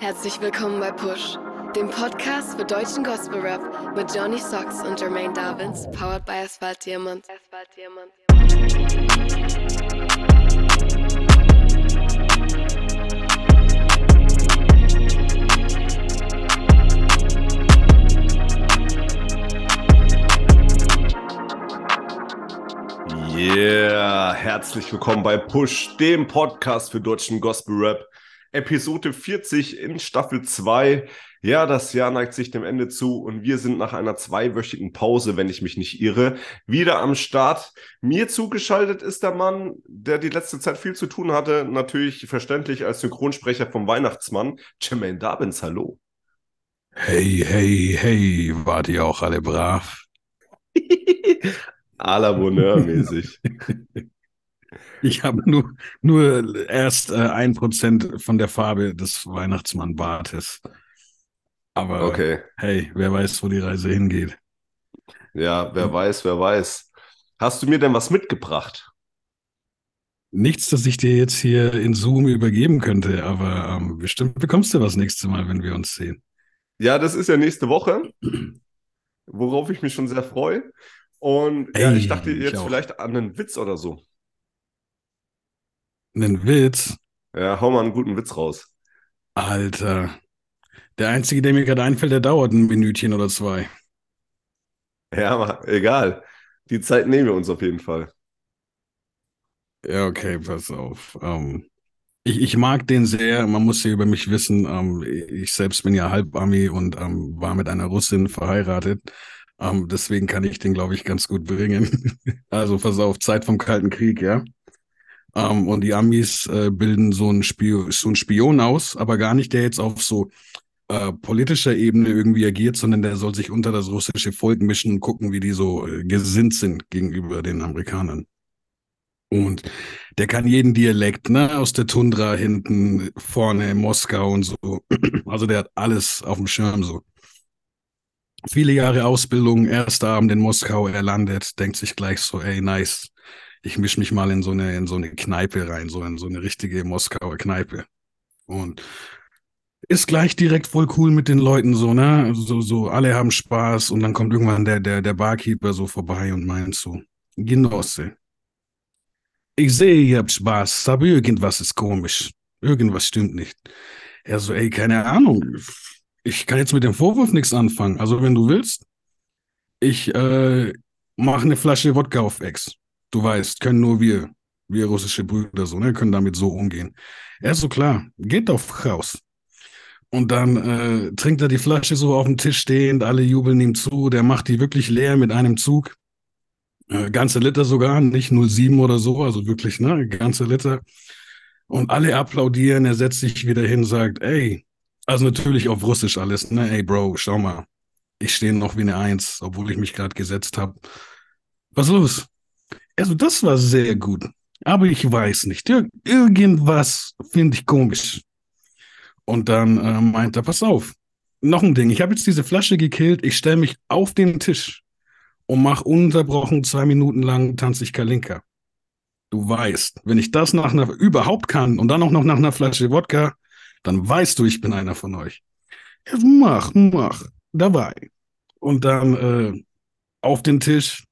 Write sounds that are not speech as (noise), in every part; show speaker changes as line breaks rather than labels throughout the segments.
Herzlich willkommen bei Push, dem Podcast für deutschen Gospel Rap mit Johnny Socks und Jermaine Davins, powered by Asphalt Diamond. Asphalt Diamond.
Yeah, herzlich willkommen bei Push, dem Podcast für deutschen Gospel Rap. Episode 40 in Staffel 2. Ja, das Jahr neigt sich dem Ende zu und wir sind nach einer zweiwöchigen Pause, wenn ich mich nicht irre, wieder am Start. Mir zugeschaltet ist der Mann, der die letzte Zeit viel zu tun hatte, natürlich verständlich als Synchronsprecher vom Weihnachtsmann, Jermaine Dabins. Hallo.
Hey, hey, hey, wart ihr auch alle brav? (laughs)
à la Bonheur mäßig. (laughs)
Ich habe nur, nur erst äh, ein Prozent von der Farbe des Weihnachtsmannbartes. Aber
Okay.
hey, wer weiß, wo die Reise hingeht.
Ja, wer weiß, wer weiß. Hast du mir denn was mitgebracht?
Nichts, das ich dir jetzt hier in Zoom übergeben könnte, aber ähm, bestimmt bekommst du was nächstes Mal, wenn wir uns sehen.
Ja, das ist ja nächste Woche, worauf ich mich schon sehr freue. Und ja,
Ey,
ich dachte
ich
jetzt
auch.
vielleicht an einen Witz oder so.
Einen Witz,
Ja, hau mal einen guten Witz raus.
Alter. Der einzige, der mir gerade einfällt, der dauert ein Minütchen oder zwei.
Ja, aber egal. Die Zeit nehmen wir uns auf jeden Fall.
Ja, okay, pass auf. Ähm, ich, ich mag den sehr. Man muss ja über mich wissen. Ähm, ich selbst bin ja Halbami und ähm, war mit einer Russin verheiratet. Ähm, deswegen kann ich den, glaube ich, ganz gut bringen. (laughs) Also pass auf, Zeit vom Kalten Krieg, ja. Ähm, und die Amis äh, bilden so einen, Spio so einen Spion aus, aber gar nicht, der jetzt auf so äh, politischer Ebene irgendwie agiert, sondern der soll sich unter das russische Volk mischen und gucken, wie die so äh, gesinnt sind gegenüber den Amerikanern. Und der kann jeden Dialekt, ne, aus der Tundra hinten, vorne, Moskau und so. (clears throat) Also der hat alles auf dem Schirm so. Viele Jahre Ausbildung, erster Abend in Moskau, er landet, denkt sich gleich so, ey, nice. Ich misch mich mal in so eine, in so eine Kneipe rein, so in so eine richtige Moskauer Kneipe. Und ist gleich direkt voll cool mit den Leuten, so, ne? So, so, alle haben Spaß und dann kommt irgendwann der, der, der Barkeeper so vorbei und meint so, Genosse, ich sehe, ihr habt Spaß, aber irgendwas ist komisch. Irgendwas stimmt nicht. Er so, ey, keine Ahnung. Ich kann jetzt mit dem Vorwurf nichts anfangen. Also, wenn du willst, ich äh, mache eine Flasche Wodka auf Ex. Du weißt, können nur wir, wir russische Brüder so, ne, können damit so umgehen. Er so, klar, geht doch raus. Und dann äh, trinkt er die Flasche so auf dem Tisch stehend, alle jubeln ihm zu, der macht die wirklich leer mit einem Zug. Äh, ganze Liter sogar, nicht 0,7 oder so, also wirklich, ne, ganze Liter. Und alle applaudieren, er setzt sich wieder hin, sagt, ey, also natürlich auf Russisch alles, ne, ey, Bro, schau mal, ich stehe noch wie eine Eins, obwohl ich mich gerade gesetzt habe. Was los? Also, das war sehr gut, aber ich weiß nicht, Ir irgendwas finde ich komisch. Und dann äh, meint er, pass auf, noch ein Ding, ich habe jetzt diese Flasche gekillt, ich stelle mich auf den Tisch und mach ununterbrochen zwei Minuten lang tanze ich Kalinka. Du weißt, wenn ich das nach einer überhaupt kann und dann auch noch nach einer Flasche Wodka, dann weißt du, ich bin einer von euch. Ja, mach, mach, dabei. Und dann äh, auf den Tisch,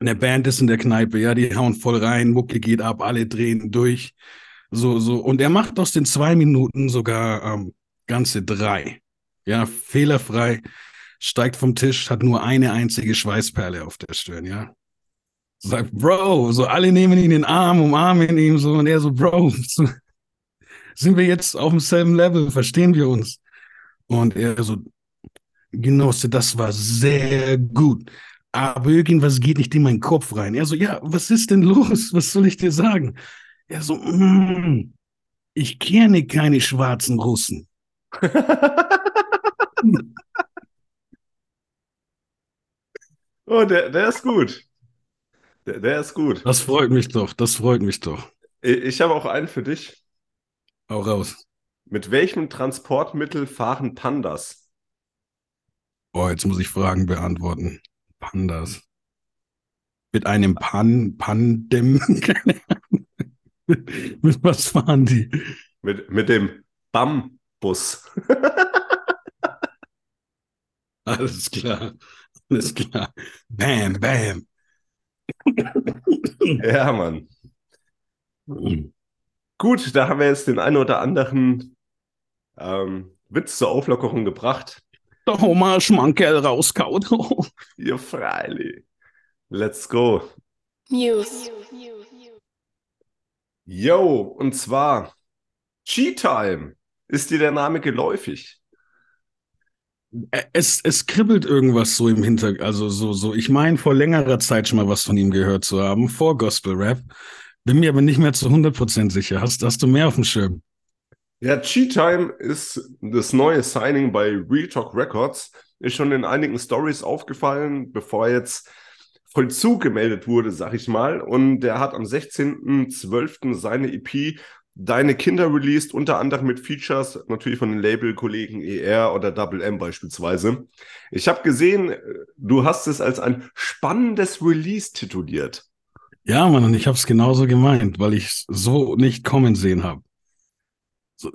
eine Band ist in der Kneipe, ja, die hauen voll rein, Mucke geht ab, alle drehen durch. So, so. Und er macht aus den zwei Minuten sogar ähm, ganze drei. Ja, fehlerfrei steigt vom Tisch, hat nur eine einzige Schweißperle auf der Stirn, ja. Sagt, Bro, so alle nehmen ihn in den Arm, umarmen ihn so und er so, Bro, (laughs) sind wir jetzt auf demselben Level, verstehen wir uns? Und er so, Genosse, das war sehr gut, aber irgendwas geht nicht in meinen Kopf rein. Er so, ja, was ist denn los? Was soll ich dir sagen? Er so, mm, ich kenne keine schwarzen Russen. (laughs)
Oh, der, der ist gut. Der, der ist gut.
Das freut mich doch, das freut mich doch.
Ich, habe auch einen für dich.
Hau raus.
Mit welchem Transportmittel fahren Pandas?
Oh, jetzt muss ich Fragen beantworten. Pandas. Mit einem Pan, Pandem. Mit, (laughs) mit was fahren die?
Mit, mit dem BAM. Bus. (laughs)
Alles klar. Alles klar. Bam, bam.
ja, Mann. Gut, da haben wir jetzt den einen oder anderen ähm, Witz zur Auflockerung gebracht.
Der Homer Schmankerl rauskaut.
ja, (laughs) freilich. Let's go.
News.
Yo, und zwar Cheat Time. Ist dir der Name geläufig?
Es, es kribbelt irgendwas so im Hintergrund. Also so, so, ich meine, vor längerer Zeit schon mal was von ihm gehört zu haben, vor Gospel Rap. Bin mir aber nicht mehr zu 100% sicher. Hast, hast du mehr auf dem Schirm?
Ja, Cheat Time ist das neue Signing bei Real Talk Records. Ist schon in einigen Stories aufgefallen, bevor jetzt Vollzug gemeldet wurde, sag ich mal. Und der hat am 16.12. seine EP Deine Kinder released, unter anderem mit Features natürlich von den Label-Kollegen ER oder Double M beispielsweise. Ich habe gesehen, du hast es als ein spannendes Release tituliert.
Ja, Mann, und ich habe es genauso gemeint, weil ich so nicht kommen sehen habe. So.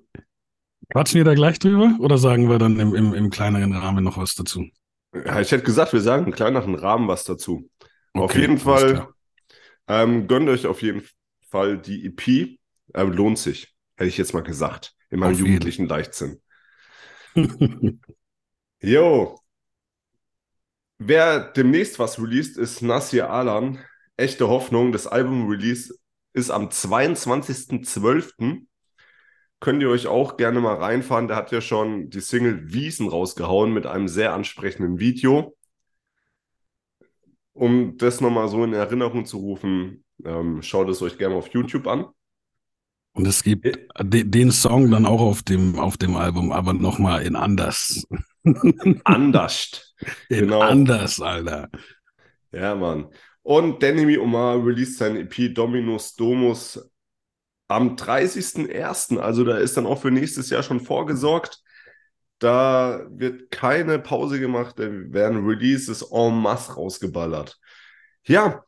Quatschen wir da gleich drüber oder sagen wir dann im, im, im kleineren Rahmen noch was dazu?
Ja, ich hätte gesagt, wir sagen im kleineren Rahmen was dazu. Okay, auf jeden Fall ähm, gönnt euch auf jeden Fall die EP. Ähm, lohnt sich, hätte ich jetzt mal gesagt, in meinem auf jugendlichen jeden. Leichtsinn. (laughs) Jo. Wer demnächst was released, ist Nasir Alan. Echte Hoffnung. Das Album-Release ist am 22.12. Könnt ihr euch auch gerne mal reinfahren. Der hat ja schon die Single Wiesen rausgehauen mit einem sehr ansprechenden Video. Um das nochmal so in Erinnerung zu rufen, ähm, schaut es euch gerne auf YouTube an.
Und es gibt de den Song dann auch auf dem, auf dem Album, aber nochmal in anders. (laughs)
anders.
in genau. anders, Alter.
Ja, Mann. Und Danny Omar released sein EP Dominus Domus am 30.01. Also da ist dann auch für nächstes Jahr schon vorgesorgt. Da wird keine Pause gemacht, da werden Releases en masse rausgeballert. Ja.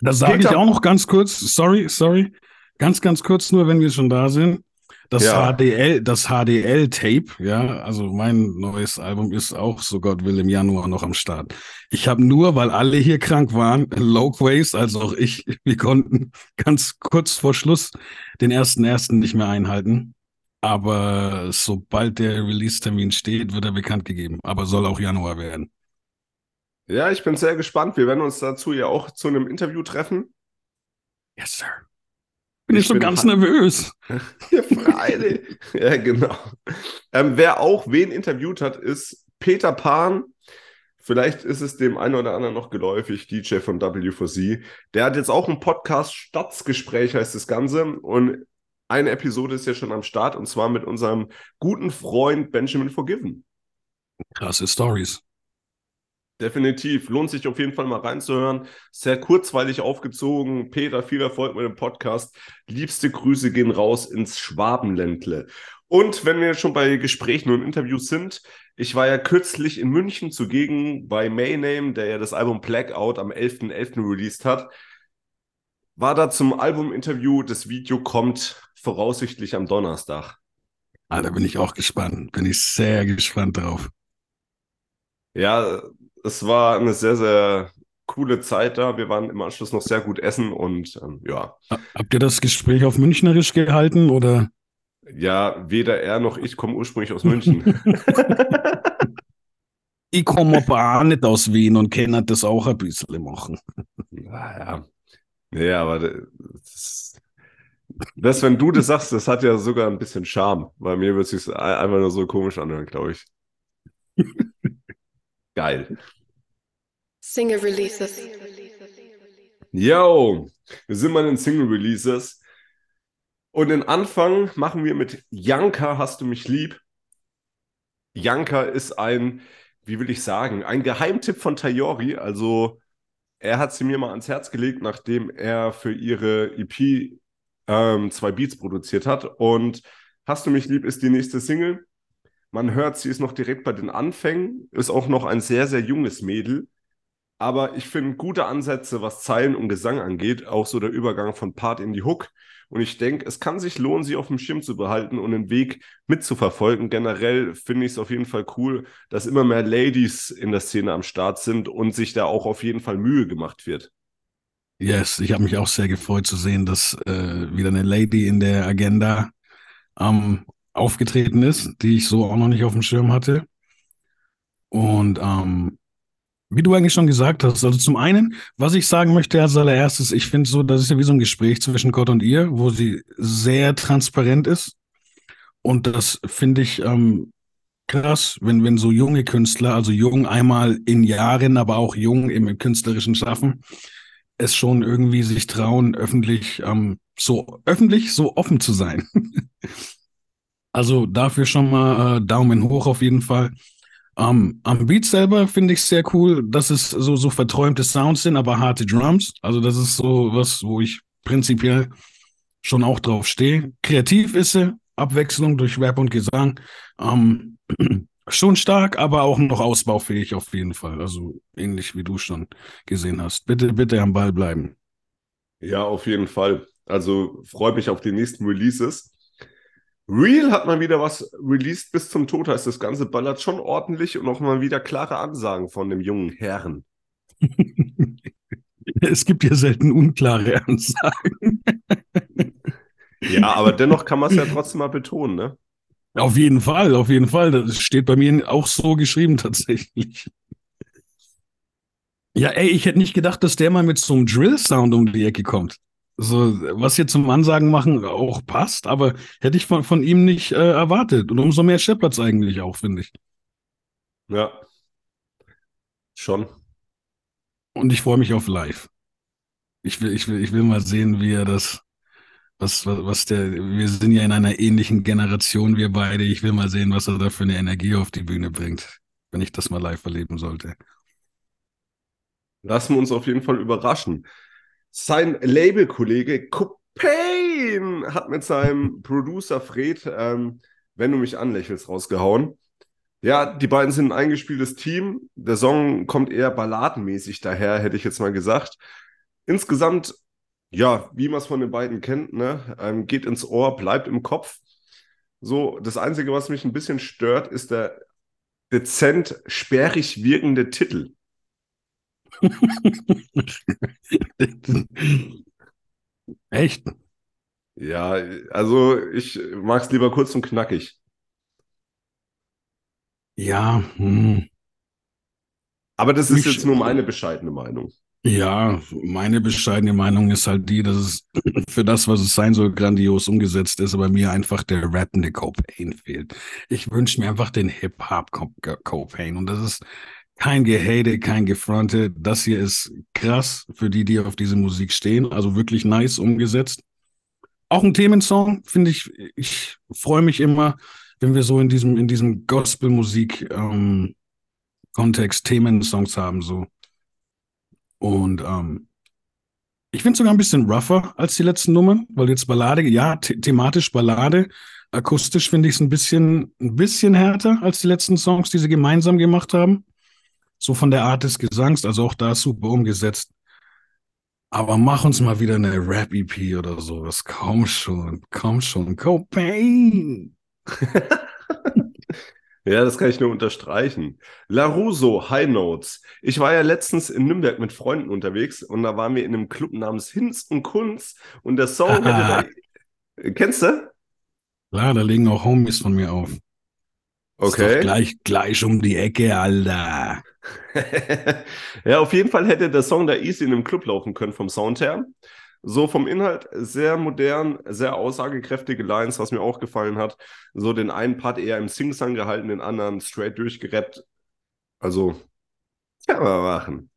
Das sage ich auch noch ganz kurz. Sorry, sorry. Ganz, ganz kurz nur, wenn wir schon da sind. Das ja. HDL, das HDL-Tape, ja, also mein neues Album ist auch, so Gott will, im Januar noch am Start. Ich habe nur, weil alle hier krank waren, Loquays, also auch ich, (laughs) wir konnten ganz kurz vor Schluss den ersten ersten nicht mehr einhalten. Aber sobald der Release-Termin steht, wird er bekannt gegeben. Aber soll auch Januar werden.
Ja, ich bin sehr gespannt. Wir werden uns dazu ja auch zu einem Interview treffen.
Yes, sir. Bin ich, ich schon bin ganz nervös. (laughs)
ja, Freilich. ja, genau. Ähm, wer auch wen interviewt hat, ist Peter Pan. Vielleicht ist es dem einen oder anderen noch geläufig, DJ von W4C. Der hat jetzt auch einen Podcast, Stadtsgespräch heißt das Ganze. Und eine Episode ist ja schon am Start und zwar mit unserem guten Freund Benjamin Forgiven.
Krasse Stories.
Definitiv. Lohnt sich auf jeden Fall mal reinzuhören. Sehr kurzweilig aufgezogen. Peter, viel Erfolg mit dem Podcast. Liebste Grüße gehen raus ins Schwabenländle. Und wenn wir schon bei Gesprächen und Interviews sind, ich war ja kürzlich in München zugegen bei Mayname, der ja das Album Blackout am 11.11. .11. released hat. War da zum Albuminterview. Das Video kommt voraussichtlich am Donnerstag.
Ah, da bin ich auch gespannt. Bin ich sehr gespannt drauf.
Ja, es war eine sehr, sehr coole Zeit da. Wir waren im Anschluss noch sehr gut essen und ähm, ja.
Habt ihr das Gespräch auf Münchnerisch gehalten oder?
Ja, weder er noch ich kommen ursprünglich aus München. (laughs)
ich komme aber auch nicht aus Wien und kann das auch ein bisschen machen.
Naja. Ja, aber das, das, wenn du das sagst, das hat ja sogar ein bisschen Charme. Bei mir wird es sich einfach nur so komisch anhören, glaube ich. (laughs) Geil.
Single Releases.
Yo, wir sind mal in Single Releases. Und den Anfang machen wir mit Janka, hast du mich lieb. Janka ist ein, wie will ich sagen, ein Geheimtipp von Tayori. Also er hat sie mir mal ans Herz gelegt, nachdem er für ihre EP ähm, zwei Beats produziert hat. Und Hast du mich lieb ist die nächste Single. Man hört, sie ist noch direkt bei den Anfängen, ist auch noch ein sehr, sehr junges Mädel. Aber ich finde gute Ansätze, was Zeilen und Gesang angeht, auch so der Übergang von Part in die Hook. Und ich denke, es kann sich lohnen, sie auf dem Schirm zu behalten und den Weg mitzuverfolgen. Generell finde ich es auf jeden Fall cool, dass immer mehr Ladies in der Szene am Start sind und sich da auch auf jeden Fall Mühe gemacht wird.
Yes, ich habe mich auch sehr gefreut zu sehen, dass äh, wieder eine Lady in der Agenda ähm, aufgetreten ist, die ich so auch noch nicht auf dem Schirm hatte. Und ähm, wie du eigentlich schon gesagt hast, also zum einen, was ich sagen möchte als allererstes, ich finde so, das ist ja wie so ein Gespräch zwischen Gott und ihr, wo sie sehr transparent ist. Und das finde ich ähm, krass, wenn, wenn so junge Künstler, also jung einmal in Jahren, aber auch jung im künstlerischen Schaffen, es schon irgendwie sich trauen, öffentlich, ähm, so öffentlich, so offen zu sein. (laughs) also dafür schon mal äh, Daumen hoch auf jeden Fall. Um, am Beat selber finde ich sehr cool, dass es so, so verträumte Sounds sind, aber harte Drums. Also das ist so was, wo ich prinzipiell schon auch drauf stehe. Kreativ ist sie, Abwechslung durch Rap und Gesang. Um, (clears throat) schon stark, aber auch noch ausbaufähig auf jeden Fall. Also ähnlich wie du schon gesehen hast. Bitte, bitte am Ball bleiben.
Ja, auf jeden Fall. Also freue mich auf die nächsten Releases. Real hat mal wieder was released bis zum Tod, heißt das Ganze ballert schon ordentlich und auch mal wieder klare Ansagen von dem jungen Herren. (laughs)
es gibt ja selten unklare Ansagen.
ja, aber dennoch kann man es ja trotzdem mal betonen, ne?
Auf jeden Fall, auf jeden Fall. Das steht bei mir auch so geschrieben tatsächlich. Ja, ey, ich hätte nicht gedacht, dass der mal mit so einem Drill-Sound um die Ecke kommt so, was hier zum Ansagen machen auch passt, aber hätte ich von, von ihm nicht äh, erwartet. Und umso mehr Shepherds eigentlich auch, finde ich.
Ja. Schon.
Und ich freue mich auf live. Ich will, ich will, ich will mal sehen, wie er das, was, was, was der, wir sind ja in einer ähnlichen Generation, wir beide. Ich will mal sehen, was er da für eine Energie auf die Bühne bringt, wenn ich das mal live erleben sollte.
Lassen wir uns auf jeden Fall überraschen. Sein Labelkollege Copain hat mit seinem Producer Fred, ähm, wenn du mich anlächelst, rausgehauen. Ja, die beiden sind ein eingespieltes Team. Der Song kommt eher balladenmäßig daher, hätte ich jetzt mal gesagt. Insgesamt, ja, wie man es von den beiden kennt, ne, ähm, geht ins Ohr, bleibt im Kopf. So, das Einzige, was mich ein bisschen stört, ist der dezent sperrig wirkende Titel. (laughs)
Echt?
Ja, also ich mag es lieber kurz und knackig.
Ja. Hm.
Aber das ist ich, jetzt nur meine bescheidene Meinung.
Ja, meine bescheidene Meinung ist halt die, dass es (clears throat) für das, was es sein soll, grandios umgesetzt ist, aber mir einfach der rappende Copain fehlt. Ich wünsche mir einfach den Hip-Hop Copain und das ist kein Gehate, kein Gefronte. Das hier ist krass für die, die auf diese Musik stehen. Also wirklich nice umgesetzt. Auch ein Themensong, finde ich. Ich freue mich immer, wenn wir so in diesem, in diesem Gospel-Musik-Kontext ähm, Themensongs haben, so. Und ähm, ich finde es sogar ein bisschen rougher als die letzten Nummern, weil jetzt Ballade, ja, the thematisch Ballade, akustisch finde ich es ein bisschen, ein bisschen härter als die letzten Songs, die sie gemeinsam gemacht haben so von der Art des Gesangs, also auch da super umgesetzt. Aber mach uns mal wieder eine Rap-EP oder sowas. Komm schon, komm schon. Copain! (laughs)
ja, das kann ich nur unterstreichen. LaRusso, High Notes. Ich war ja letztens in Nürnberg mit Freunden unterwegs und da waren wir in einem Club namens Hinz und Kunz und der Song (laughs) da... Kennst du?
Klar, da legen auch Homies von mir auf.
Okay.
gleich, gleich um die Ecke, Alter. (laughs)
ja, auf jeden Fall hätte der Song da easy in einem Club laufen können vom Sound her. So vom Inhalt sehr modern, sehr aussagekräftige Lines, was mir auch gefallen hat. So den einen Part eher im Sing-Sang gehalten, den anderen straight durchgerappt. Also, kann man machen.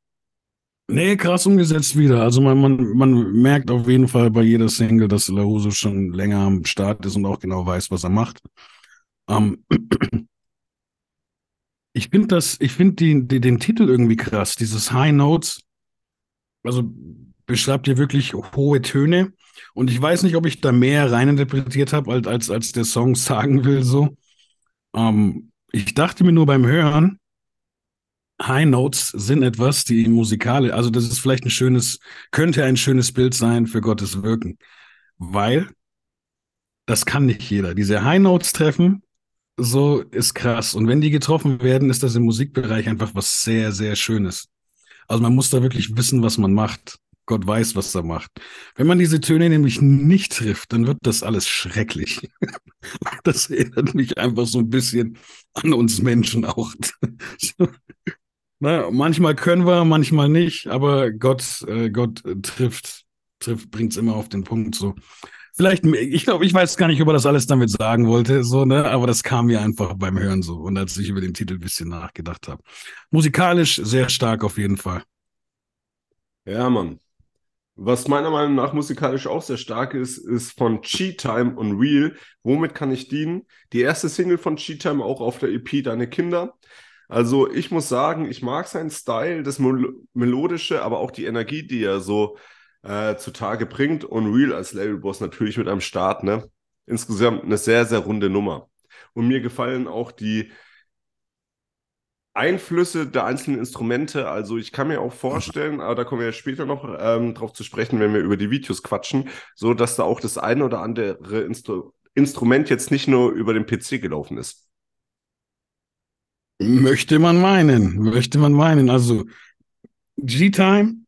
Nee, krass umgesetzt wieder. Also man, man, man merkt auf jeden Fall bei jeder Single, dass Lahuso schon länger am Start ist und auch genau weiß, was er macht. Ähm, ich finde das, ich finde den Titel irgendwie krass, dieses High Notes. Also beschreibt ihr wirklich hohe Töne. Und ich weiß nicht, ob ich da mehr reininterpretiert habe, als, als, als der Song (laughs) sagen will, so. Ähm, ich dachte mir nur beim Hören, High Notes sind etwas, die musikale, also das ist vielleicht ein schönes, könnte ein schönes Bild sein für Gottes Wirken, weil das kann nicht jeder. Diese High Notes treffen, so ist krass. Und wenn die getroffen werden, ist das im Musikbereich einfach was sehr, sehr Schönes. Also man muss da wirklich wissen, was man macht. Gott weiß, was er macht. Wenn man diese Töne nämlich nicht trifft, dann wird das alles schrecklich. (laughs) Das erinnert mich einfach so ein bisschen an uns Menschen auch. (laughs) Na, manchmal können wir, manchmal nicht, aber Gott, äh, Gott trifft, trifft, bringt es immer auf den Punkt so. Vielleicht, ich glaube, ich weiß gar nicht, ob er das alles damit sagen wollte, so, ne, aber das kam mir einfach beim Hören so und als ich über den Titel ein bisschen nachgedacht habe. Musikalisch sehr stark auf jeden Fall.
Ja, Mann. Was meiner Meinung nach musikalisch auch sehr stark ist, ist von Cheat Time und Real. Womit kann ich dienen? Die erste Single von Cheat Time auch auf der EP Deine Kinder. Also ich muss sagen, ich mag seinen Style, das Mel Melodische, aber auch die Energie, die er so äh, zutage bringt. Und Real als Labelboss natürlich mit einem Start, ne? Insgesamt eine sehr, sehr runde Nummer. Und mir gefallen auch die Einflüsse der einzelnen Instrumente. Also ich kann mir auch vorstellen, aber da kommen wir ja später noch ähm, drauf zu sprechen, wenn wir über die Videos quatschen, so dass da auch das eine oder andere Instru Instrument jetzt nicht nur über den PC gelaufen ist.
Möchte man meinen, möchte man meinen. Also G-Time,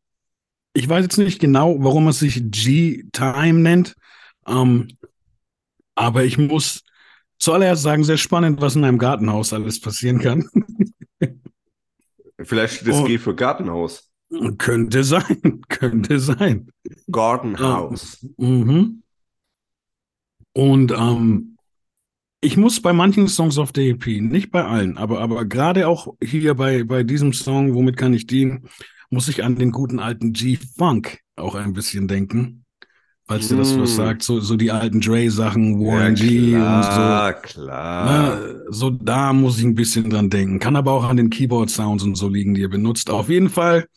ich weiß jetzt nicht genau, warum es sich G-Time nennt, ähm, aber ich muss zuallererst sagen, sehr spannend, was in einem Gartenhaus alles passieren kann. (laughs)
Vielleicht steht das oh, G für Gartenhaus.
Könnte sein, (laughs) könnte sein.
Gartenhaus.
Uh, mhm. Und ähm, ich muss bei manchen Songs auf der EP, nicht bei allen, aber, aber gerade auch hier bei, bei diesem Song, womit kann ich dienen, muss ich an den guten alten G-Funk auch ein bisschen denken. Falls mm. dir das was mm. sagt, so, so die alten Dre-Sachen, Warren ja, G und so.
klar.
Na, so da muss ich ein bisschen dran denken. Kann aber auch an den Keyboard-Sounds und so liegen, die er benutzt. Auf jeden Fall,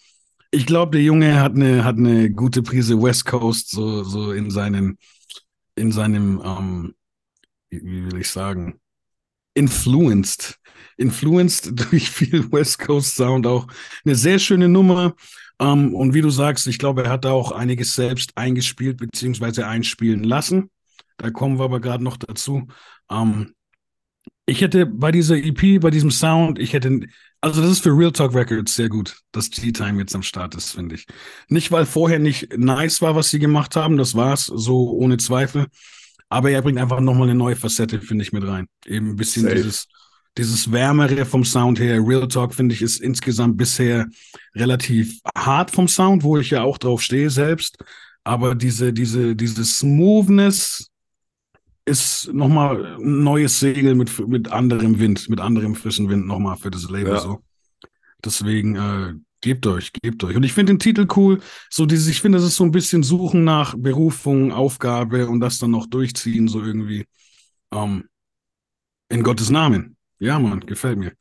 ich glaube, der Junge hat eine, hat eine gute Prise West Coast, so, so in seinem, in seinem, ähm, wie will ich sagen, influenced. Influenced (laughs) durch viel West Coast Sound auch. Eine sehr schöne Nummer. Um, ähm, und wie du sagst, ich glaube, er hat da auch einiges selbst eingespielt beziehungsweise einspielen lassen. Da kommen wir aber gerade noch dazu. Um, ähm, ich hätte bei dieser EP, bei diesem Sound, ich hätte, also das ist für Real Talk Records sehr gut, dass G-Time jetzt am Start ist, finde ich. Nicht, weil vorher nicht nice war, was sie gemacht haben, das war's, so ohne Zweifel. Aber er bringt einfach nochmal eine neue Facette, finde ich, mit rein. Eben ein bisschen Safe. dieses, dieses Wärmere vom Sound her. Real Talk, finde ich, ist insgesamt bisher relativ hart vom Sound, wo ich ja auch drauf stehe selbst. Aber diese, diese, diese Smoothness ist nochmal ein neues Segel mit, mit anderem Wind, mit anderem frischen Wind nochmal für das Label ja. so. Deswegen, äh, Gebt euch, gebt euch. Und ich finde den Titel cool. So dieses, ich finde, das ist so ein bisschen Suchen nach Berufung, Aufgabe und das dann noch durchziehen, so irgendwie. Ähm, in Gottes Namen. Ja, Mann, gefällt mir.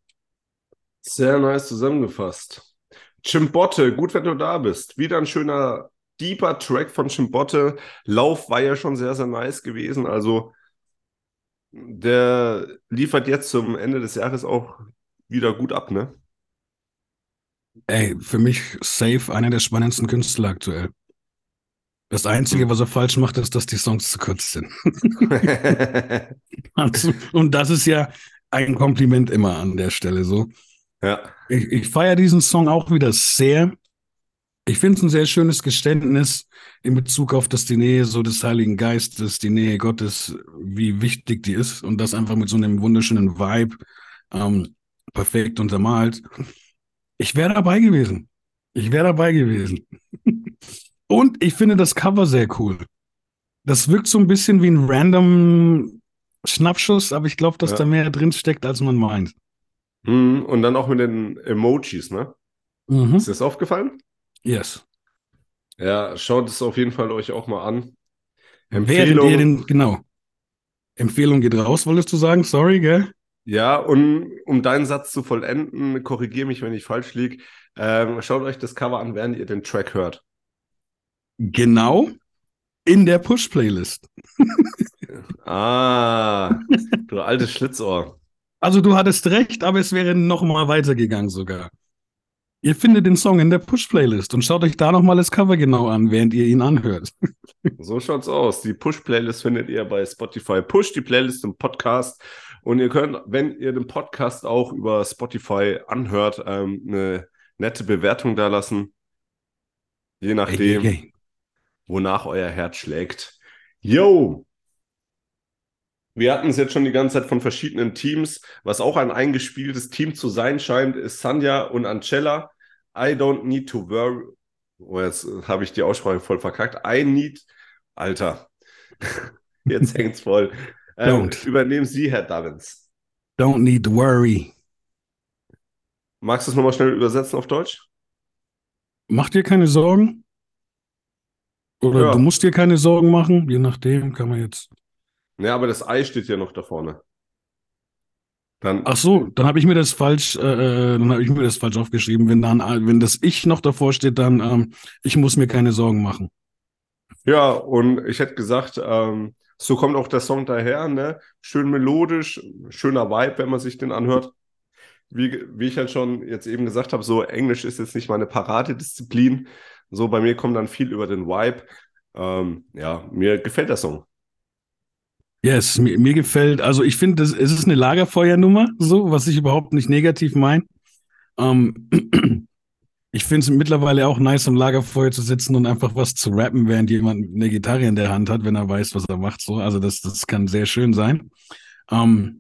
Sehr nice zusammengefasst. Chimbotte, gut, wenn du da bist. Wieder ein schöner, deeper Track von Chimbotte. Lauf war ja schon sehr, sehr nice gewesen. Also, der liefert jetzt zum Ende des Jahres auch wieder gut ab, ne?
Ey, für mich safe einer der spannendsten Künstler aktuell. Das Einzige, was er falsch macht, ist, dass die Songs zu kurz sind. (laughs) Und das ist ja ein Kompliment immer an der Stelle so.
Ja.
Ich, ich feiere diesen Song auch wieder sehr. Ich finde es ein sehr schönes Geständnis in Bezug auf das die Nähe so des Heiligen Geistes, die Nähe Gottes, wie wichtig die ist und das einfach mit so einem wunderschönen Vibe ähm, perfekt untermalt. Ich wäre dabei gewesen. Ich wäre dabei gewesen. (laughs) Und ich finde das Cover sehr cool. Das wirkt so ein bisschen wie ein random Schnappschuss, aber ich glaube, dass ja. da mehr drin steckt, als man meint.
Mhm, und dann auch mit den Emojis, ne? Mhm. Ist dir das aufgefallen?
Yes.
Ja, schaut es auf jeden Fall euch auch mal an.
Empfehlung. Den, genau. Empfehlung geht raus, wolltest du sagen? Sorry, gell?
Ja, und um deinen Satz zu vollenden, korrigiere mich, wenn ich falsch liege. Ähm, schaut euch das Cover an, während ihr den Track hört.
Genau in der Push-Playlist. (laughs)
ah, du altes Schlitzohr.
Also du hattest recht, aber es wäre noch mal weitergegangen sogar. Ihr findet den Song in der Push-Playlist und schaut euch da nochmal das Cover genau an, während ihr ihn anhört.
So schaut's aus. Die Push-Playlist findet ihr bei Spotify. Push die Playlist im Podcast. Und ihr könnt, wenn ihr den Podcast auch über Spotify anhört, ähm, eine nette Bewertung da lassen. Je nachdem,
Hey, hey,
wonach euer Herz schlägt. Yo! Wir hatten es jetzt schon die ganze Zeit von verschiedenen Teams. Was auch ein eingespieltes Team zu sein scheint, ist Sanja und Ancella. I don't need to worry. Oh, jetzt habe ich die Aussprache voll verkackt. I need. Alter. (laughs) Jetzt (laughs) hängt's voll. Ähm,
Don't.
übernehmen Sie, Herr Davins.
Don't need to worry.
Magst du es nochmal schnell übersetzen auf Deutsch?
Mach dir keine Sorgen. Oder
Ja.
du musst dir keine Sorgen machen, je nachdem, kann man jetzt.
Ja, aber das Ei steht ja noch da vorne. Dann,
Ach so, dann habe ich mir das falsch, äh, äh, dann habe ich mir das falsch aufgeschrieben. Wenn dann, äh, wenn das Ich noch davor steht, dann ähm, ich muss mir keine Sorgen machen.
Ja, und ich hätte gesagt, ähm, so kommt auch der Song daher, ne? Schön melodisch, schöner Vibe, wenn man sich den anhört. Wie, wie ich halt schon jetzt eben gesagt habe, so Englisch ist jetzt nicht meine Paradedisziplin. So bei mir kommt dann viel über den Vibe. Ähm, ja, mir gefällt der Song.
Yes, mir, mir gefällt, also ich finde, es ist eine Lagerfeuernummer, so, was ich überhaupt nicht negativ meine. Ähm, ich finde es mittlerweile auch nice, am Lagerfeuer zu sitzen und einfach was zu rappen, während jemand eine Gitarre in der Hand hat, wenn er weiß, was er macht. So, also das, das kann sehr schön sein. Ähm,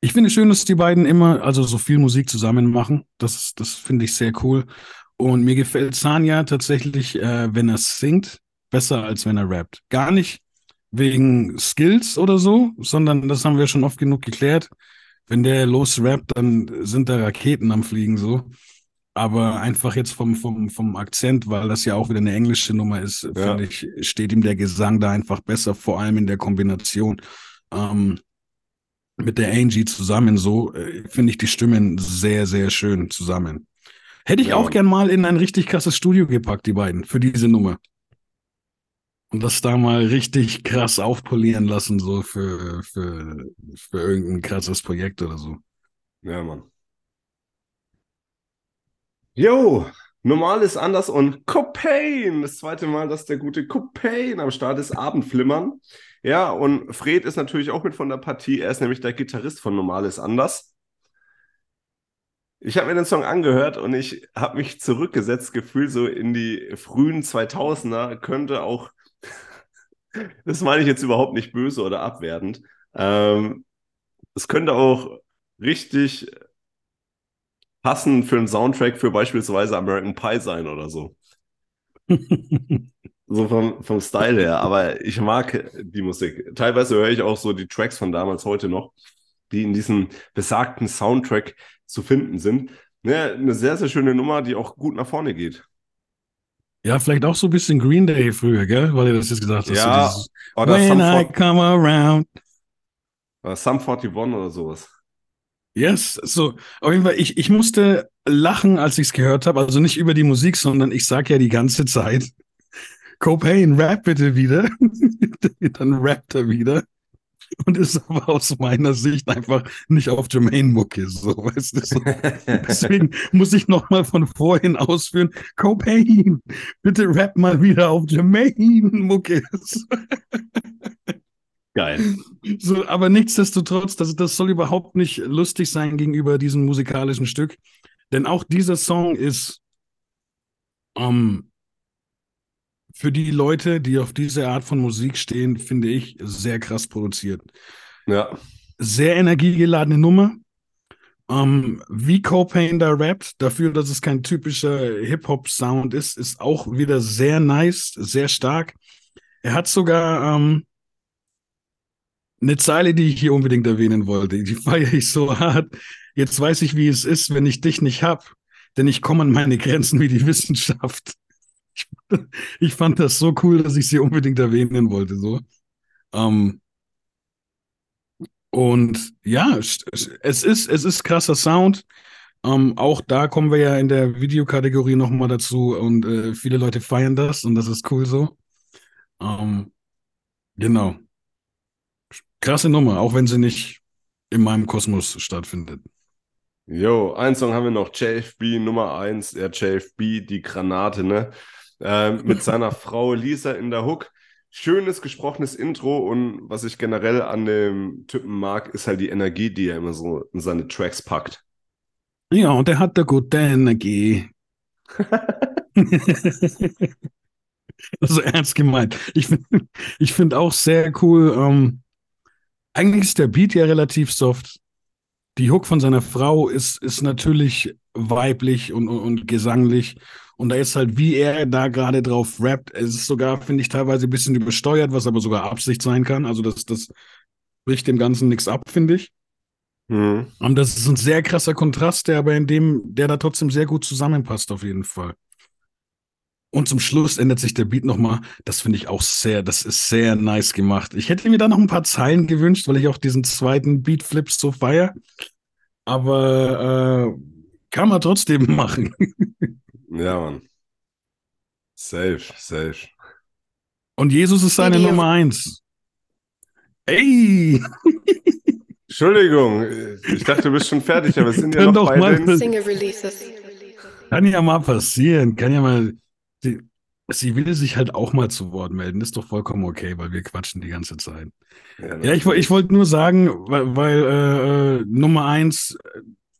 ich finde es schön, dass die beiden immer, also so viel Musik zusammen machen. Das, das finde ich sehr cool. Und mir gefällt Sanya tatsächlich, äh, wenn er singt, besser als wenn er rappt. Gar nicht wegen Skills oder so, sondern das haben wir schon oft genug geklärt. Wenn der losrappt, dann sind da Raketen am Fliegen so. Aber einfach jetzt vom, vom, vom Akzent, weil das ja auch wieder eine englische Nummer ist,
Ja.
finde ich, steht ihm der Gesang da einfach besser, vor allem in der Kombination ähm, mit der Angie zusammen so, äh, finde ich die Stimmen sehr, sehr schön zusammen. Hätte ich
Ja,
auch gern mal in ein richtig krasses Studio gepackt, die beiden, für diese Nummer. Und das da mal richtig krass aufpolieren lassen, so für, für, für irgendein krasses Projekt oder so.
Ja, Mann. Yo, normal ist anders und Copain, das zweite Mal, dass der gute Copain am Start ist, Abendflimmern. Ja, und Fred ist natürlich auch mit von der Partie. Er ist nämlich der Gitarrist von Normal ist anders. Ich habe mir den Song angehört und ich habe mich zurückgesetzt, gefühlt so in die frühen 2000er, könnte auch, (laughs) das meine ich jetzt überhaupt nicht böse oder abwertend, ähm, es könnte auch richtig passend für einen Soundtrack für beispielsweise American Pie sein oder so. (laughs) So vom, vom Style her. Aber ich mag die Musik. Teilweise höre ich auch so die Tracks von damals heute noch, die in diesem besagten Soundtrack zu finden sind. Ja, eine sehr, sehr schöne Nummer, die auch gut nach vorne geht.
Ja, vielleicht auch so ein bisschen Green Day früher, gell? Weil du das jetzt gesagt hast.
Ja,
so dieses,
Oder
When I
40,
come around.
oder Sum 41 oder sowas.
Yes, so, auf jeden Fall, ich, ich musste lachen, als ich es gehört habe. Also nicht über die Musik, sondern ich sag ja die ganze Zeit, Copain, rap bitte wieder. (laughs) Dann rappt er wieder. Und ist aber aus meiner Sicht einfach nicht auf Jermaine-Mucke, so, weißt du, so. Deswegen muss ich nochmal von vorhin ausführen, Copain, bitte rap mal wieder auf Jermaine-Mucke. (laughs)
Geil. (laughs)
So, aber nichtsdestotrotz, das, das soll überhaupt nicht lustig sein gegenüber diesem musikalischen Stück. Denn auch dieser Song ist ähm, für die Leute, die auf diese Art von Musik stehen, finde ich, sehr krass produziert.
Ja,
Sehr energiegeladene Nummer. Ähm, wie Copain da rappt, dafür, dass es kein typischer Hip-Hop-Sound ist, ist auch wieder sehr nice, sehr stark. Er hat sogar ähm, eine Zeile, die ich hier unbedingt erwähnen wollte. Die feiere ich so hart. Jetzt weiß ich, wie es ist, wenn ich dich nicht hab, denn ich komme an meine Grenzen wie die Wissenschaft. Ich, ich fand das so cool, dass ich sie unbedingt erwähnen wollte. So. Ähm, und ja, es ist, es ist krasser Sound. Ähm, auch da kommen wir ja in der Videokategorie nochmal dazu und äh, viele Leute feiern das und das ist cool so. Ähm, genau. Krasse Nummer, auch wenn sie nicht in meinem Kosmos stattfindet.
Jo, ein Song haben wir noch, JFB Nummer 1, der JFB, die Granate, ne? Ähm, (laughs) mit seiner Frau Lisa in der Hook. Schönes gesprochenes Intro und was ich generell an dem Typen mag, ist halt die Energie, die er immer so in seine Tracks packt.
Ja, und er hat eine gute Energie. (laughs) (laughs) also ernst gemeint. Ich finde ich find auch sehr cool. Ähm, eigentlich ist der Beat ja relativ soft. Die Hook von seiner Frau ist, ist natürlich weiblich und, und, und gesanglich. Und da ist halt, wie er da gerade drauf rappt, es ist sogar, finde ich, teilweise ein bisschen übersteuert, was aber sogar Absicht sein kann. Also das, das bricht dem Ganzen nichts ab, finde ich. Mhm. Und das ist ein sehr krasser Kontrast, der aber in dem, der da trotzdem sehr gut zusammenpasst, auf jeden Fall. Und zum Schluss ändert sich der Beat nochmal. Das finde ich auch sehr, das ist sehr nice gemacht. Ich hätte mir da noch ein paar Zeilen gewünscht, weil ich auch diesen zweiten Beat-Flip so feier. Aber äh, kann man trotzdem (laughs) machen.
ja, Mann. Safe, safe.
Und Jesus ist seine Nummer eins. Ey!
Entschuldigung, ich dachte, du bist schon fertig, aber wir sind ja noch bei den Single Releases.
Kann ja mal passieren, kann ja mal Sie, sie will sich halt auch mal zu Wort melden. Ist doch vollkommen okay, weil wir quatschen die ganze Zeit. Ja, ja ich, ich wollte nur sagen, weil, weil äh, äh Nummer eins,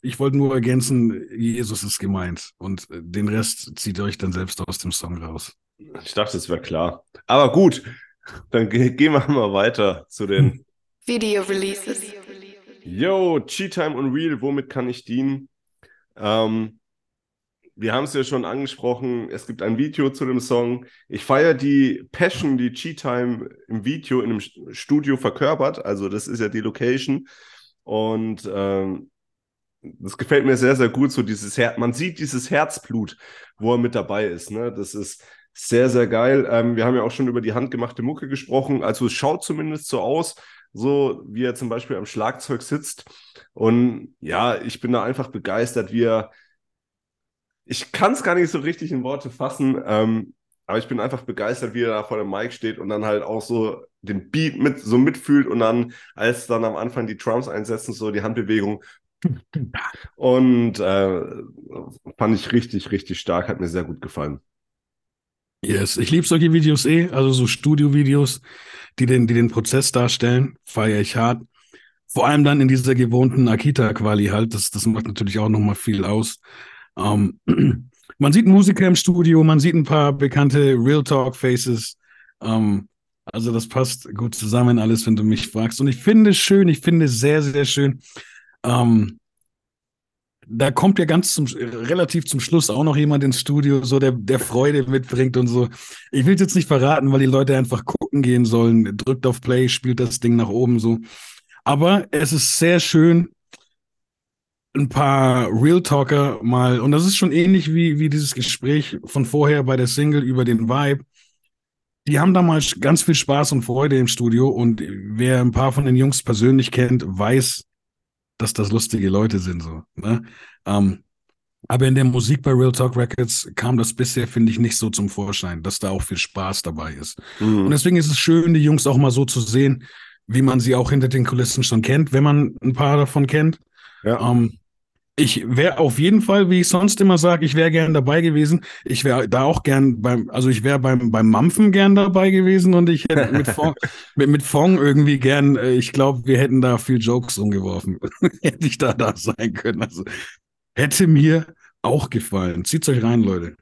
ich wollte nur ergänzen, Jesus ist gemeint. Und äh, den Rest zieht euch dann selbst aus dem Song raus.
Ich dachte, es wäre klar. Aber gut, dann gehen wir mal weiter zu den
Video Releases.
Yo, Cheat Time Unreal, womit kann ich dienen? Ähm, wir haben es ja schon angesprochen, es gibt ein Video zu dem Song. Ich feiere die Passion, die Cheat-Time im Video in einem Studio verkörpert. Also das ist ja die Location. Und ähm, das gefällt mir sehr, sehr gut. So dieses Her man sieht dieses Herzblut, wo er mit dabei ist. Ne? Das ist sehr, sehr geil. Ähm, wir haben ja auch schon über die handgemachte Mucke gesprochen. Also es schaut zumindest so aus, so wie er zum Beispiel am Schlagzeug sitzt. Und ja, ich bin da einfach begeistert, wie er ich kann es gar nicht so richtig in Worte fassen, ähm, aber ich bin einfach begeistert, wie er da vor dem Mic steht und dann halt auch so den Beat mit so mitfühlt und dann, als dann am Anfang die Drums einsetzen, so die Handbewegung. Und äh, fand ich richtig, richtig stark, hat mir sehr gut gefallen.
Yes, ich liebe solche Videos eh, also so Studio-Videos, die den, die den Prozess darstellen, feiere ich hart. Vor allem dann in dieser gewohnten Akita-Quali halt, das, das macht natürlich auch nochmal viel aus. Ähm, (clears throat) man sieht Musiker im Studio, man sieht ein paar bekannte Real Talk Faces. Ähm, also das passt gut zusammen alles, wenn du mich fragst. Und ich finde es schön, ich finde es sehr, sehr schön. Ähm, da kommt ja ganz zum, relativ zum Schluss auch noch jemand ins Studio, so der, der Freude mitbringt und so. Ich will es jetzt nicht verraten, weil die Leute einfach gucken gehen sollen. Drückt auf Play, spielt das Ding nach oben so. Aber es ist sehr schön, ein paar Real Talker mal, und das ist schon ähnlich wie, wie dieses Gespräch von vorher bei der Single über den Vibe. Die haben da mal ganz viel Spaß und Freude im Studio und wer ein paar von den Jungs persönlich kennt, weiß, dass das lustige Leute sind, so. Ne? Ähm, aber in der Musik bei Real Talk Records kam das bisher, finde ich, nicht so zum Vorschein, dass da auch viel Spaß dabei ist. Mhm. Und deswegen ist es schön, die Jungs auch mal so zu sehen, wie man sie auch hinter den Kulissen schon kennt, wenn man ein paar davon kennt. Ja. Ähm, ich wäre auf jeden Fall, wie ich sonst immer sage, ich wäre gern dabei gewesen. Ich wäre da auch gern beim, also ich wäre beim, beim Mampfen gern dabei gewesen und ich hätte mit Fong, (laughs) mit, mit Fong irgendwie gern, äh, ich glaube, wir hätten da viel Jokes umgeworfen. (laughs) hätte ich da da sein können. Also hätte mir auch gefallen. Zieht's euch rein, Leute.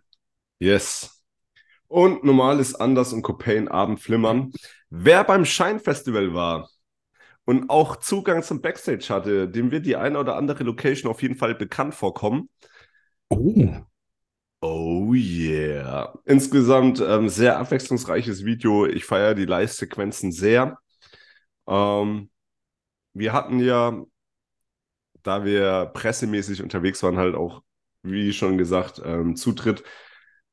Yes. Und normal ist anders und Copain Abend flimmern. Wer beim Shine Festival war, und auch Zugang zum Backstage hatte, dem wird die eine oder andere Location auf jeden Fall bekannt vorkommen.
Oh.
Oh yeah. Insgesamt ähm, sehr abwechslungsreiches Video. Ich feiere die Live-Sequenzen sehr. Ähm, wir hatten ja, da wir pressemäßig unterwegs waren, halt auch, wie schon gesagt, ähm, Zutritt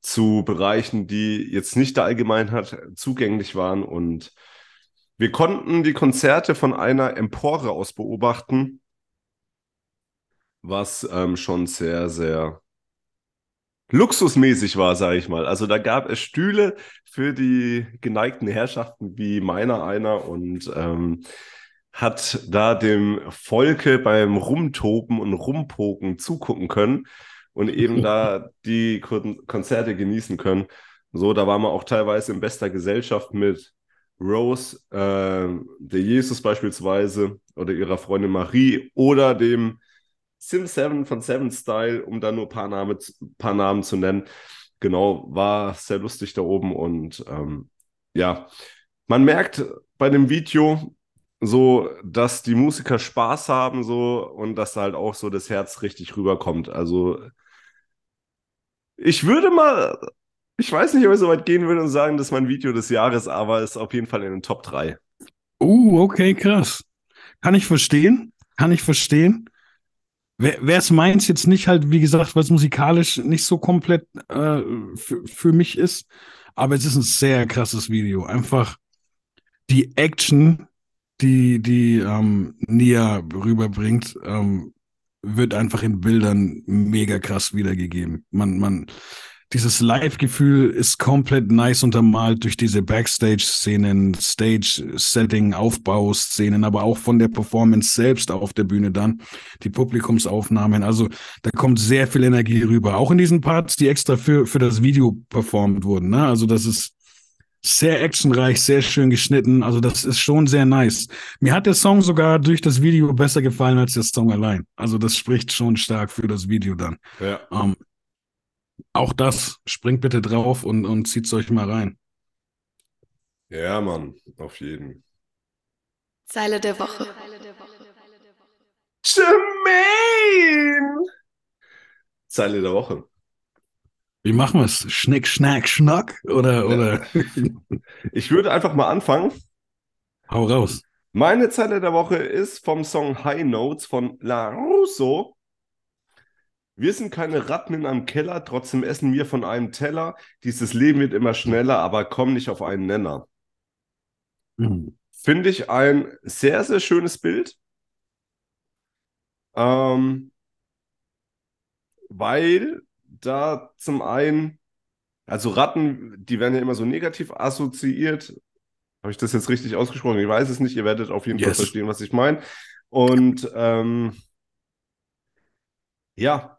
zu Bereichen, die jetzt nicht der Allgemeinheit zugänglich waren und wir konnten die Konzerte von einer Empore aus beobachten, was ähm, schon sehr, sehr luxusmäßig war, sage ich mal. Also da gab es Stühle für die geneigten Herrschaften wie meiner einer und ähm, hat da dem Volke beim Rumtoben und Rumpoken zugucken können und eben da (laughs) die Kon Konzerte genießen können. So, da waren wir auch teilweise in bester Gesellschaft mit Rose, äh, der Jesus beispielsweise oder ihrer Freundin Marie oder dem Sim 7 von Seven Style, um da nur ein paar, Name, paar Namen zu nennen. Genau, war sehr lustig da oben und ähm, ja, man merkt bei dem Video so, dass die Musiker Spaß haben so und dass da halt auch so das Herz richtig rüberkommt. Also ich würde mal, ich weiß nicht, ob ich so weit gehen würde und sagen, das ist mein Video des Jahres, aber ist auf jeden Fall in den Top 3.
Uh, okay, krass. Kann ich verstehen. Kann ich verstehen. Wer es meins jetzt nicht halt, wie gesagt, weil es musikalisch nicht so komplett äh, für, für mich ist, aber es ist ein sehr krasses Video. Einfach die Action, die, die ähm, Nia rüberbringt, ähm, wird einfach in Bildern mega krass wiedergegeben. Man, man, dieses Live-Gefühl ist komplett nice untermalt durch diese Backstage-Szenen, Stage-Setting, Aufbauszenen, aber auch von der Performance selbst auf der Bühne dann, die Publikumsaufnahmen. Also da kommt sehr viel Energie rüber. Auch in diesen Parts, die extra für, für das Video performt wurden. Ne? Also das ist sehr actionreich, sehr schön geschnitten. Also das ist schon sehr nice. Mir hat der Song sogar durch das Video besser gefallen als der Song allein. Also das spricht schon stark für das Video dann. Ja. Um, ähm, auch das, springt bitte drauf und, und zieht es euch mal rein.
Ja, Mann, auf jeden.
Zeile der Woche.
Jermaine! Zeile der Woche.
Wie machen wir es? Schnick, schnack, schnack? Oder, oder? (laughs)
Ich würde einfach mal anfangen.
Hau raus.
Meine Zeile der Woche ist vom Song High Notes von La Russo. Wir sind keine Ratten in einem Keller, trotzdem essen wir von einem Teller. Dieses Leben wird immer schneller, aber komm nicht auf einen Nenner. Mhm. Finde ich ein sehr, sehr schönes Bild. Ähm, weil da zum einen, also Ratten, die werden ja immer so negativ assoziiert. Habe ich das jetzt richtig ausgesprochen? Ich weiß es nicht. Ihr werdet auf jeden yes. Fall verstehen, was ich meine. Und ähm, ja,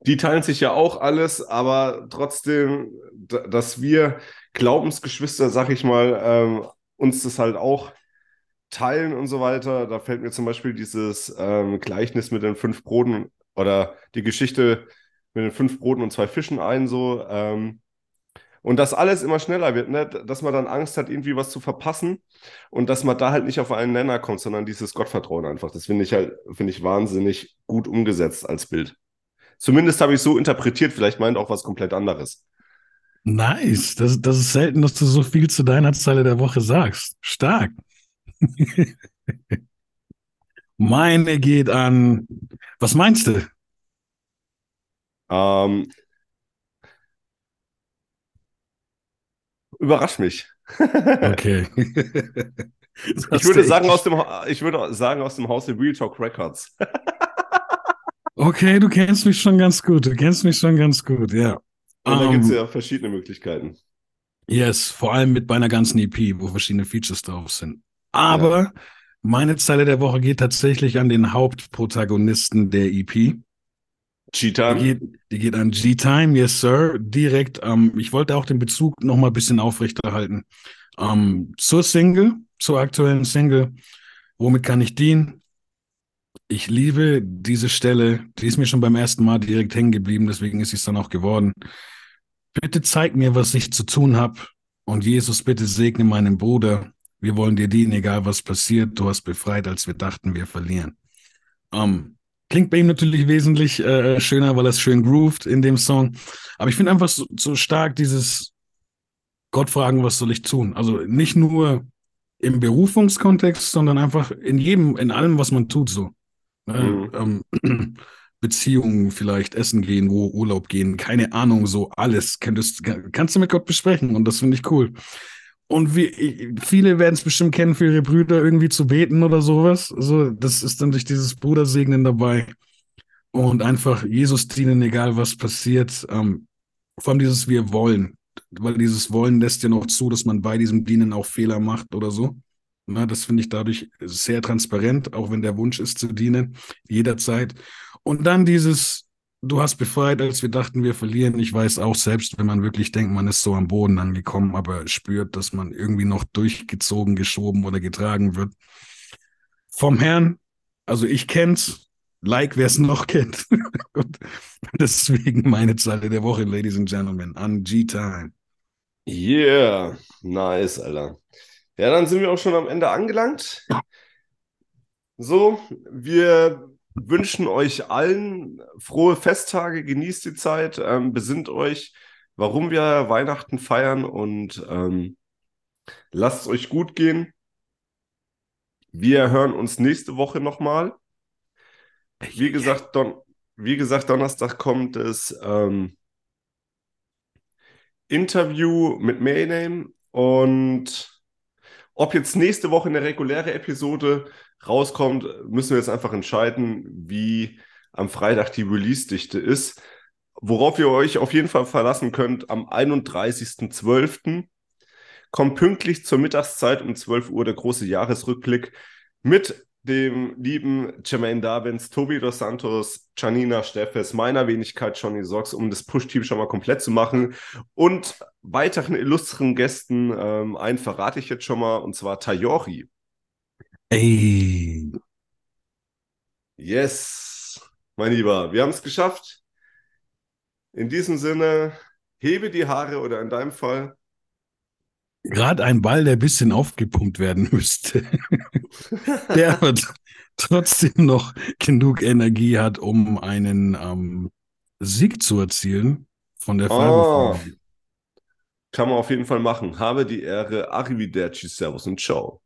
die teilen sich ja auch alles, aber trotzdem, dass wir Glaubensgeschwister, sag ich mal, ähm, uns das halt auch teilen und so weiter. Da fällt mir zum Beispiel dieses ähm, Gleichnis mit den fünf Broten oder die Geschichte mit den fünf Broten und zwei Fischen ein, so. Ähm, und dass alles immer schneller wird, ne? dass man dann Angst hat, irgendwie was zu verpassen und dass man da halt nicht auf einen Nenner kommt, sondern dieses Gottvertrauen einfach. Das finde ich halt, finde ich wahnsinnig gut umgesetzt als Bild. Zumindest habe ich so interpretiert, vielleicht meint auch was komplett anderes.
Nice. Das, das ist selten, dass du so viel zu deiner Zeile der Woche sagst. Stark. (laughs) Meine geht an. Was meinst du?
Ähm, überrasch mich. (laughs)
okay. (laughs)
ich würde sagen aus dem ich würde sagen aus dem Hause Real Talk Records.
Okay, du kennst mich schon ganz gut. Du kennst mich schon ganz gut, ja.
Und da um, gibt es ähm, ja verschiedene Möglichkeiten.
Yes, vor allem mit bei einer ganzen EP, wo verschiedene Features drauf sind. Aber ja. meine Zeile der Woche geht tatsächlich an den Hauptprotagonisten der EP.
G-Time?
Die geht, die geht an G-Time, yes, sir. Direkt. Ähm, ich wollte auch den Bezug noch mal ein bisschen aufrechterhalten. Ähm, zur Single, zur aktuellen Single. Womit kann ich dienen? Ich liebe diese Stelle. Die ist mir schon beim ersten Mal direkt hängen geblieben, deswegen ist es dann auch geworden. Bitte zeig mir, was ich zu tun habe. Und Jesus, bitte segne meinen Bruder. Wir wollen dir dienen, egal was passiert. Du hast befreit, als wir dachten, wir verlieren. Ähm, Klingt bei ihm natürlich wesentlich äh, schöner, weil er es schön grooved in dem Song. Aber ich finde einfach so, so stark dieses Gott fragen, was soll ich tun? Also nicht nur im Berufungskontext, sondern einfach in jedem, in allem, was man tut, so. Ne? Mhm. Ähm, (clears throat) Beziehungen vielleicht, Essen gehen, wo Urlaub gehen, keine Ahnung, so alles. Könntest, kannst du mit Gott besprechen und das finde ich cool. Und wie, viele werden es bestimmt kennen, für ihre Brüder irgendwie zu beten oder sowas. So, das ist dann durch dieses Brudersegnen dabei. Und einfach Jesus dienen, egal was passiert. Ähm, vor allem dieses Wir wollen. Weil dieses Wollen lässt ja noch zu, dass man bei diesem Dienen auch Fehler macht oder so. Na, das finde ich dadurch sehr transparent, auch wenn der Wunsch ist zu dienen, jederzeit. Und dann dieses, du hast befreit, als wir dachten, wir verlieren. Ich weiß auch selbst, wenn man wirklich denkt, man ist so am Boden angekommen, aber spürt, dass man irgendwie noch durchgezogen, geschoben oder getragen wird. Vom Herrn, also ich kenn's, like wer es noch kennt. (laughs) Und deswegen meine Zeile der Woche, Ladies and Gentlemen, an G-Time.
Yeah, nice, Alter. Ja, dann sind wir auch schon am Ende angelangt. So, wir wünschen euch allen frohe Festtage, genießt die Zeit, ähm, besinnt euch, warum wir Weihnachten feiern und ähm, lasst es euch gut gehen. Wir hören uns nächste Woche nochmal. Wie gesagt, Don wie gesagt, Donnerstag kommt das ähm, Interview mit Mayname und ob jetzt nächste Woche eine reguläre Episode rauskommt, müssen wir jetzt einfach entscheiden, wie am Freitag die Release-Dichte ist. Worauf ihr euch auf jeden Fall verlassen könnt, am 31.12. kommt pünktlich zur Mittagszeit um 12 Uhr der große Jahresrückblick mit dem lieben Jermaine Davins, Tobi Dos Santos, Janina Steffes, meiner Wenigkeit Johnny Socks, um das Push-Team schon mal komplett zu machen. Und weiteren illustren Gästen, ähm, einen verrate ich jetzt schon mal, und zwar Tayori.
Ey.
Yes, mein Lieber, wir haben es geschafft. In diesem Sinne, hebe die Haare oder in deinem Fall.
Gerade ein Ball, der ein bisschen aufgepumpt werden (laughs) müsste. der aber trotzdem noch genug Energie hat, um einen ähm, Sieg zu erzielen von der
oh. Kann man auf jeden Fall machen. Habe die Ehre. Arrivederci, Servus und Ciao.